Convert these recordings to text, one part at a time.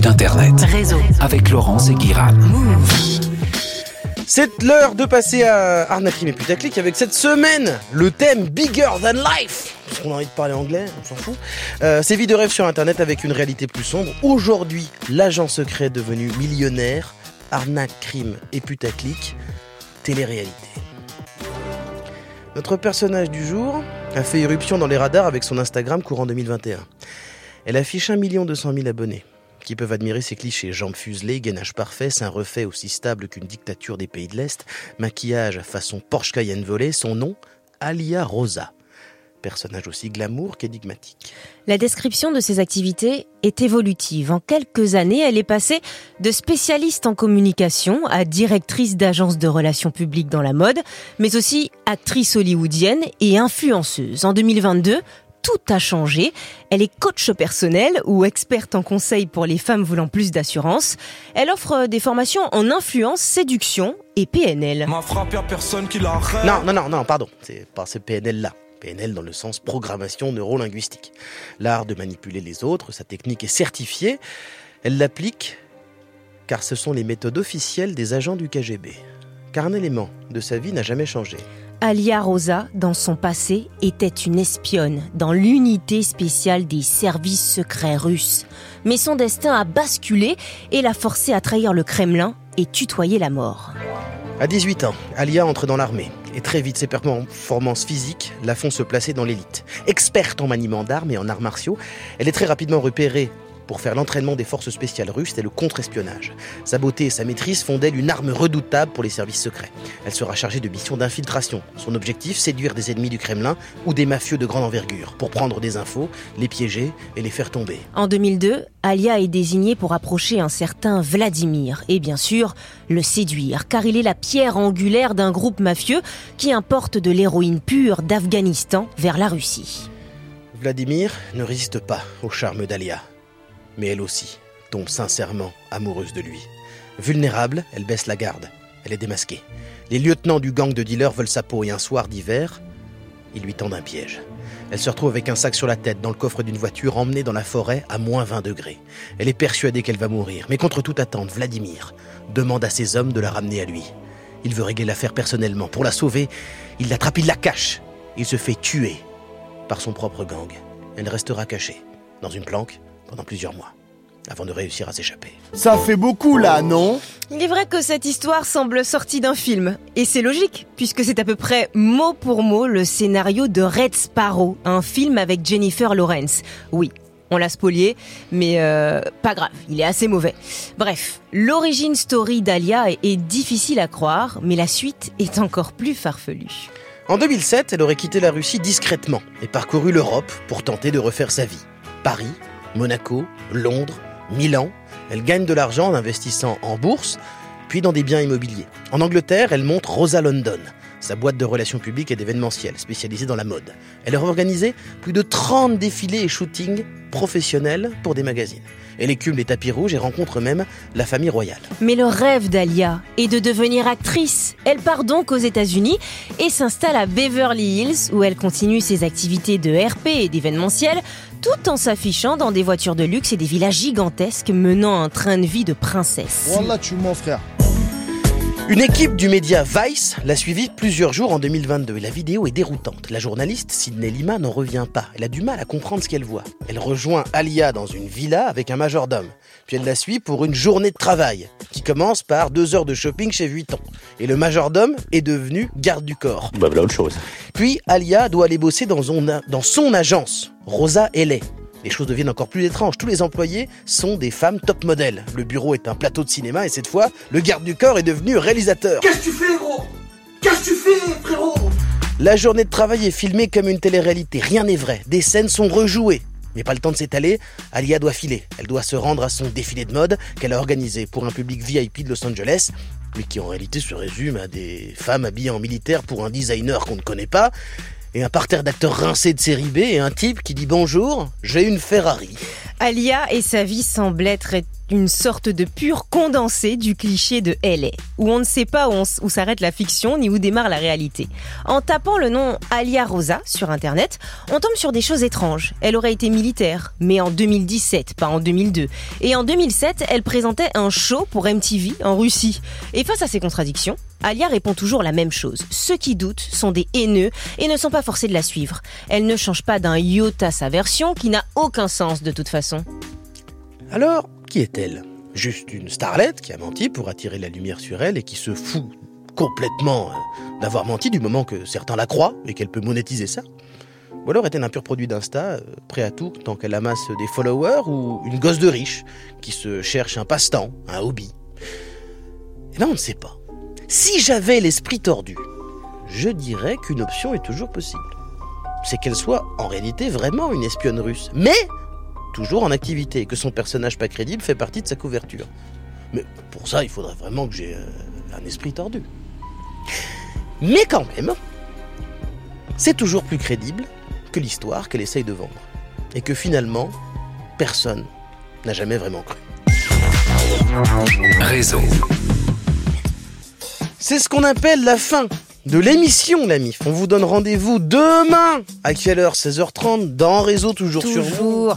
l'actu d'Internet. Réseau. Avec Laurence et Guiran. C'est l'heure de passer à Arnaquim et Putaclic avec cette semaine le thème Bigger Than Life. Parce qu'on a envie de parler anglais, on s'en fout. Euh, c'est vie de rêve sur internet avec une réalité plus sombre. Aujourd'hui, l'agent secret devenu millionnaire, arnaque, crime et putaclic, télé-réalité. Notre personnage du jour a fait irruption dans les radars avec son Instagram courant 2021. Elle affiche 1 200 000 abonnés qui peuvent admirer ses clichés. Jambes fuselées, gainage parfait, sein refait aussi stable qu'une dictature des pays de l'Est, maquillage façon Porsche Cayenne volée, son nom, Alia Rosa. Personnage aussi glamour qu'énigmatique. La description de ses activités est évolutive. En quelques années, elle est passée de spécialiste en communication à directrice d'agence de relations publiques dans la mode, mais aussi actrice hollywoodienne et influenceuse. En 2022, tout a changé. Elle est coach personnel ou experte en conseil pour les femmes voulant plus d'assurance. Elle offre des formations en influence, séduction et PNL. personne qui Non, non, non, non, pardon. C'est pas ce PNL-là. PNL dans le sens programmation neurolinguistique. L'art de manipuler les autres, sa technique est certifiée. Elle l'applique car ce sont les méthodes officielles des agents du KGB. Car un élément de sa vie n'a jamais changé. Alia Rosa, dans son passé, était une espionne dans l'unité spéciale des services secrets russes. Mais son destin a basculé et l'a forcé à trahir le Kremlin et tutoyer la mort. À 18 ans, Alia entre dans l'armée. Et très vite, ses performances physiques la font se placer dans l'élite. Experte en maniement d'armes et en arts martiaux, elle est très rapidement repérée pour faire l'entraînement des forces spéciales russes et le contre-espionnage. Sa beauté et sa maîtrise font d'elle une arme redoutable pour les services secrets. Elle sera chargée de missions d'infiltration. Son objectif, séduire des ennemis du Kremlin ou des mafieux de grande envergure pour prendre des infos, les piéger et les faire tomber. En 2002, Alia est désignée pour approcher un certain Vladimir et bien sûr le séduire car il est la pierre angulaire d'un groupe mafieux qui importe de l'héroïne pure d'Afghanistan vers la Russie. Vladimir ne résiste pas au charme d'Alia mais elle aussi tombe sincèrement amoureuse de lui. Vulnérable, elle baisse la garde. Elle est démasquée. Les lieutenants du gang de dealers veulent sa peau et un soir d'hiver, ils lui tendent un piège. Elle se retrouve avec un sac sur la tête dans le coffre d'une voiture emmenée dans la forêt à moins 20 degrés. Elle est persuadée qu'elle va mourir, mais contre toute attente, Vladimir demande à ses hommes de la ramener à lui. Il veut régler l'affaire personnellement. Pour la sauver, il l'attrape, il la cache. Il se fait tuer par son propre gang. Elle restera cachée dans une planque pendant plusieurs mois, avant de réussir à s'échapper. Ça fait beaucoup là, non? Il est vrai que cette histoire semble sortie d'un film, et c'est logique, puisque c'est à peu près mot pour mot le scénario de Red Sparrow, un film avec Jennifer Lawrence. Oui, on l'a spolié, mais euh, pas grave, il est assez mauvais. Bref, l'origine story d'Alia est, difficile à croire, mais la suite est encore plus farfelue. En 2007, elle aurait quitté la Russie discrètement et parcouru l'Europe pour tenter de refaire sa vie. Paris, Monaco, Londres, Milan. Elle gagne de l'argent en investissant en bourse, puis dans des biens immobiliers. En Angleterre, elle monte Rosa London, sa boîte de relations publiques et d'événementiel spécialisée dans la mode. Elle a organisé plus de 30 défilés et shootings professionnels pour des magazines. Elle écume les tapis rouges et rencontre même la famille royale. Mais le rêve d'Alia est de devenir actrice. Elle part donc aux États-Unis et s'installe à Beverly Hills où elle continue ses activités de RP et d'événementiel tout en s'affichant dans des voitures de luxe et des villas gigantesques menant un train de vie de princesse. Wallah, tu mon frère. Une équipe du média Vice l'a suivie plusieurs jours en 2022 et la vidéo est déroutante. La journaliste Sidney Lima n'en revient pas. Elle a du mal à comprendre ce qu'elle voit. Elle rejoint Alia dans une villa avec un majordome. Puis elle la suit pour une journée de travail qui commence par deux heures de shopping chez Vuitton. Et le majordome est devenu garde du corps. Bah voilà autre chose. Puis Alia doit aller bosser dans son, dans son agence, Rosa L.A les choses deviennent encore plus étranges. Tous les employés sont des femmes top modèles. Le bureau est un plateau de cinéma et cette fois, le garde du corps est devenu réalisateur. Qu'est-ce que tu fais, gros? Qu'est-ce que tu fais, frérot? La journée de travail est filmée comme une télé-réalité. Rien n'est vrai. Des scènes sont rejouées. Mais pas le temps de s'étaler, Alia doit filer. Elle doit se rendre à son défilé de mode qu'elle a organisé pour un public VIP de Los Angeles, mais qui en réalité se résume à des femmes habillées en militaire pour un designer qu'on ne connaît pas et un parterre d'acteurs rincés de série B et un type qui dit bonjour, j'ai une Ferrari. Alia et sa vie semblent être une sorte de pur condensé du cliché de LA, où on ne sait pas où, où s'arrête la fiction ni où démarre la réalité. En tapant le nom Alia Rosa sur Internet, on tombe sur des choses étranges. Elle aurait été militaire, mais en 2017, pas en 2002. Et en 2007, elle présentait un show pour MTV en Russie. Et face à ces contradictions, Alia répond toujours la même chose. Ceux qui doutent sont des haineux et ne sont pas forcés de la suivre. Elle ne change pas d'un iota sa version qui n'a aucun sens de toute façon. Alors, qui est-elle? Juste une starlette qui a menti pour attirer la lumière sur elle et qui se fout complètement euh, d'avoir menti du moment que certains la croient et qu'elle peut monétiser ça? Ou alors est-elle un pur produit d'Insta, euh, prêt à tout tant qu'elle amasse des followers ou une gosse de riche qui se cherche un passe-temps, un hobby? Et là, on ne sait pas. Si j'avais l'esprit tordu, je dirais qu'une option est toujours possible. C'est qu'elle soit en réalité vraiment une espionne russe. Mais toujours en activité, et que son personnage pas crédible fait partie de sa couverture. Mais pour ça, il faudrait vraiment que j'ai euh, un esprit tordu. Mais quand même, c'est toujours plus crédible que l'histoire qu'elle essaye de vendre. Et que finalement, personne n'a jamais vraiment cru. Réseau. C'est ce qu'on appelle la fin de l'émission, la MIF. On vous donne rendez-vous demain. À quelle heure? 16h30 dans Réseau, toujours, sur vous.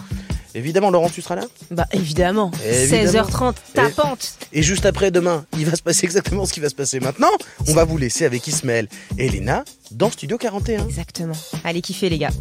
Évidemment, Laurence, tu seras là? Bah évidemment. Évidemment. 16h30, tapante. Et juste après demain, il va se passer exactement ce qui va se passer maintenant. On va vous laisser avec Ismaël et Elena dans Studio 41. Exactement. Allez kiffer les gars.